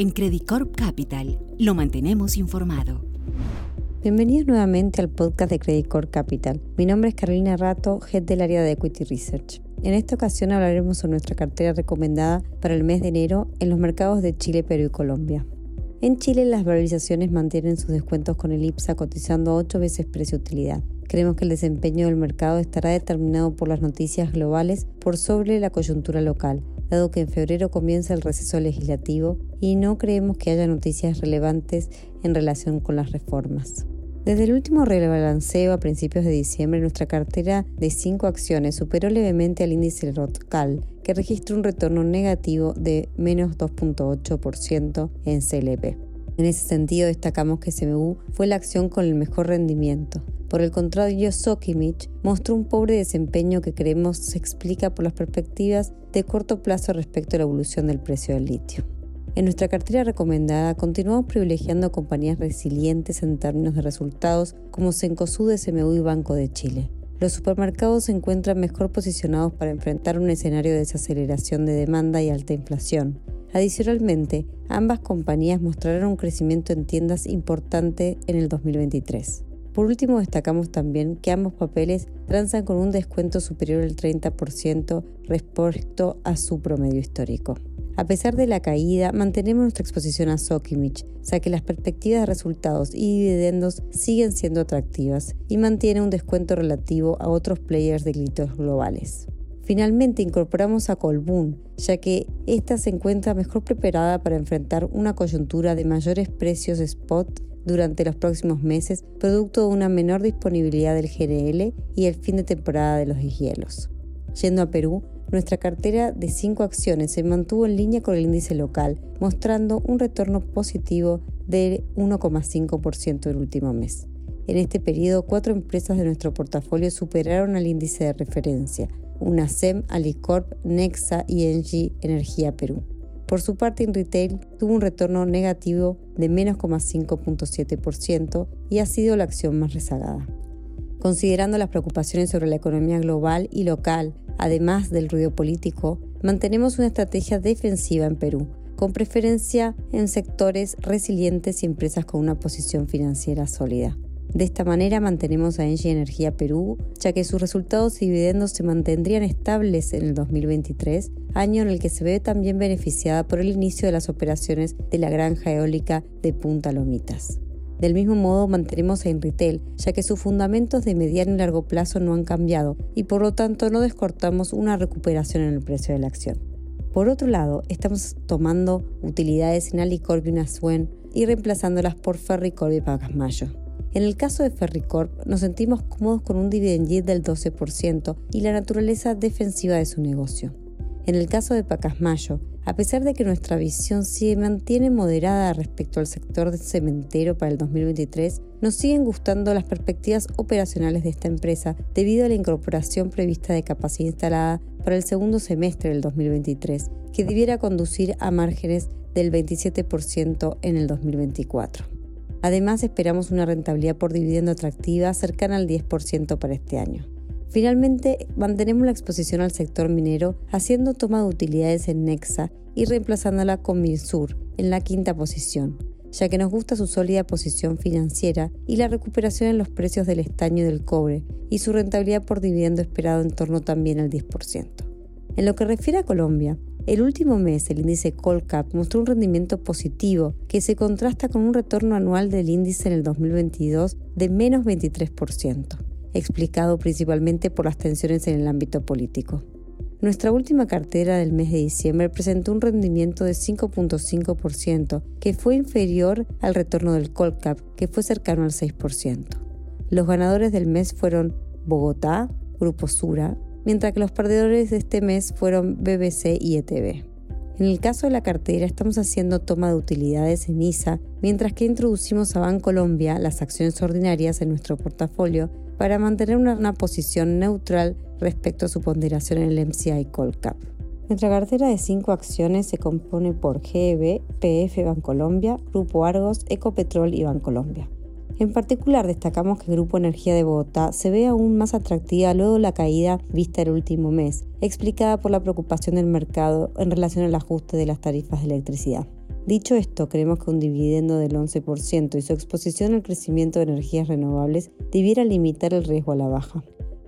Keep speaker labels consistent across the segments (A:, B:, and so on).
A: En Credit Corp Capital lo mantenemos informado.
B: Bienvenidos nuevamente al podcast de Credit Corp Capital. Mi nombre es Carolina Rato, head del área de Equity Research. En esta ocasión hablaremos sobre nuestra cartera recomendada para el mes de enero en los mercados de Chile, Perú y Colombia. En Chile las valorizaciones mantienen sus descuentos con el IPSA cotizando 8 veces precio-utilidad. Creemos que el desempeño del mercado estará determinado por las noticias globales por sobre la coyuntura local, dado que en febrero comienza el receso legislativo y no creemos que haya noticias relevantes en relación con las reformas. Desde el último rebalanceo a principios de diciembre, nuestra cartera de cinco acciones superó levemente al índice ROTCAL, que registró un retorno negativo de menos 2.8% en CLP. En ese sentido, destacamos que CMU fue la acción con el mejor rendimiento. Por el contrario, Sokimich mostró un pobre desempeño que creemos se explica por las perspectivas de corto plazo respecto a la evolución del precio del litio. En nuestra cartera recomendada continuamos privilegiando compañías resilientes en términos de resultados como Cencosud, SMU y Banco de Chile. Los supermercados se encuentran mejor posicionados para enfrentar un escenario de desaceleración de demanda y alta inflación. Adicionalmente, ambas compañías mostrarán un crecimiento en tiendas importante en el 2023. Por último, destacamos también que ambos papeles transan con un descuento superior al 30% respecto a su promedio histórico. A pesar de la caída, mantenemos nuestra exposición a Sokimich, ya que las perspectivas de resultados y dividendos siguen siendo atractivas y mantiene un descuento relativo a otros players de gritos globales. Finalmente incorporamos a Colbún, ya que ésta se encuentra mejor preparada para enfrentar una coyuntura de mayores precios spot durante los próximos meses, producto de una menor disponibilidad del GNL y el fin de temporada de los hielos. Yendo a Perú, nuestra cartera de cinco acciones se mantuvo en línea con el índice local, mostrando un retorno positivo del 1,5% el último mes. En este periodo, cuatro empresas de nuestro portafolio superaron al índice de referencia, UNASEM, Alicorp, Nexa y Engie Energía Perú. Por su parte, en retail tuvo un retorno negativo de menos 5.7% y ha sido la acción más rezagada. Considerando las preocupaciones sobre la economía global y local, además del ruido político, mantenemos una estrategia defensiva en Perú, con preferencia en sectores resilientes y empresas con una posición financiera sólida. De esta manera mantenemos a Engie Energía Perú, ya que sus resultados y dividendos se mantendrían estables en el 2023, año en el que se ve también beneficiada por el inicio de las operaciones de la granja eólica de Punta Lomitas. Del mismo modo mantenemos a Inritel, ya que sus fundamentos de mediano y largo plazo no han cambiado y por lo tanto no descortamos una recuperación en el precio de la acción. Por otro lado, estamos tomando utilidades en Alicorp y Unasuen y reemplazándolas por Ferricorp y Pacasmayo. En el caso de Ferricorp, nos sentimos cómodos con un dividend yield del 12% y la naturaleza defensiva de su negocio. En el caso de Pacasmayo, a pesar de que nuestra visión se mantiene moderada respecto al sector del cementero para el 2023, nos siguen gustando las perspectivas operacionales de esta empresa debido a la incorporación prevista de capacidad instalada para el segundo semestre del 2023, que debiera conducir a márgenes del 27% en el 2024. Además, esperamos una rentabilidad por dividendo atractiva cercana al 10% para este año. Finalmente, mantenemos la exposición al sector minero haciendo toma de utilidades en Nexa y reemplazándola con Minsur en la quinta posición, ya que nos gusta su sólida posición financiera y la recuperación en los precios del estaño y del cobre y su rentabilidad por dividendo esperado en torno también al 10%. En lo que refiere a Colombia, el último mes el índice Colcap mostró un rendimiento positivo que se contrasta con un retorno anual del índice en el 2022 de menos 23%, explicado principalmente por las tensiones en el ámbito político. Nuestra última cartera del mes de diciembre presentó un rendimiento de 5.5%, que fue inferior al retorno del Colcap, que fue cercano al 6%. Los ganadores del mes fueron Bogotá, Grupo Sura, mientras que los perdedores de este mes fueron BBC y ETV. En el caso de la cartera estamos haciendo toma de utilidades en ISA, mientras que introducimos a Bancolombia las acciones ordinarias en nuestro portafolio para mantener una, posición neutral respecto a su ponderación en el MCI Colcap. Nuestra cartera de cinco acciones se compone por GEB, PF Bancolombia, Grupo Argos, Ecopetrol y Bancolombia. En particular, destacamos que el Grupo Energía de Bogotá se ve aún más atractiva luego de la caída vista el último mes, explicada por la preocupación del mercado en relación al ajuste de las tarifas de electricidad. Dicho esto, creemos que un dividendo del 11% y su exposición al crecimiento de energías renovables debiera limitar el riesgo a la baja.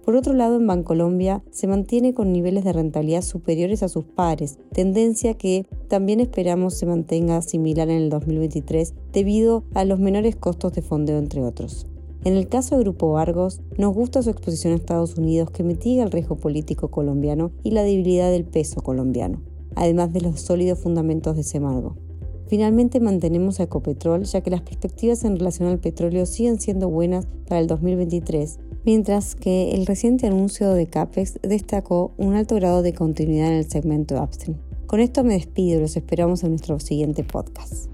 B: Por otro lado, en Bancolombia se mantiene con niveles de rentabilidad superiores a sus pares, tendencia que también esperamos se mantenga similar en el 2023 debido a los menores costos de fondeo entre otros. En el caso de Grupo Argos, nos gusta su exposición a Estados Unidos que mitiga el riesgo político colombiano y la debilidad del peso colombiano, además de los sólidos fundamentos de Semargo. Finalmente mantenemos a Ecopetrol ya que las perspectivas en relación al petróleo siguen siendo buenas para el 2023 mientras que el reciente anuncio de CAPEX destacó un alto grado de continuidad en el segmento upstream. Con esto me despido los esperamos en nuestro siguiente podcast.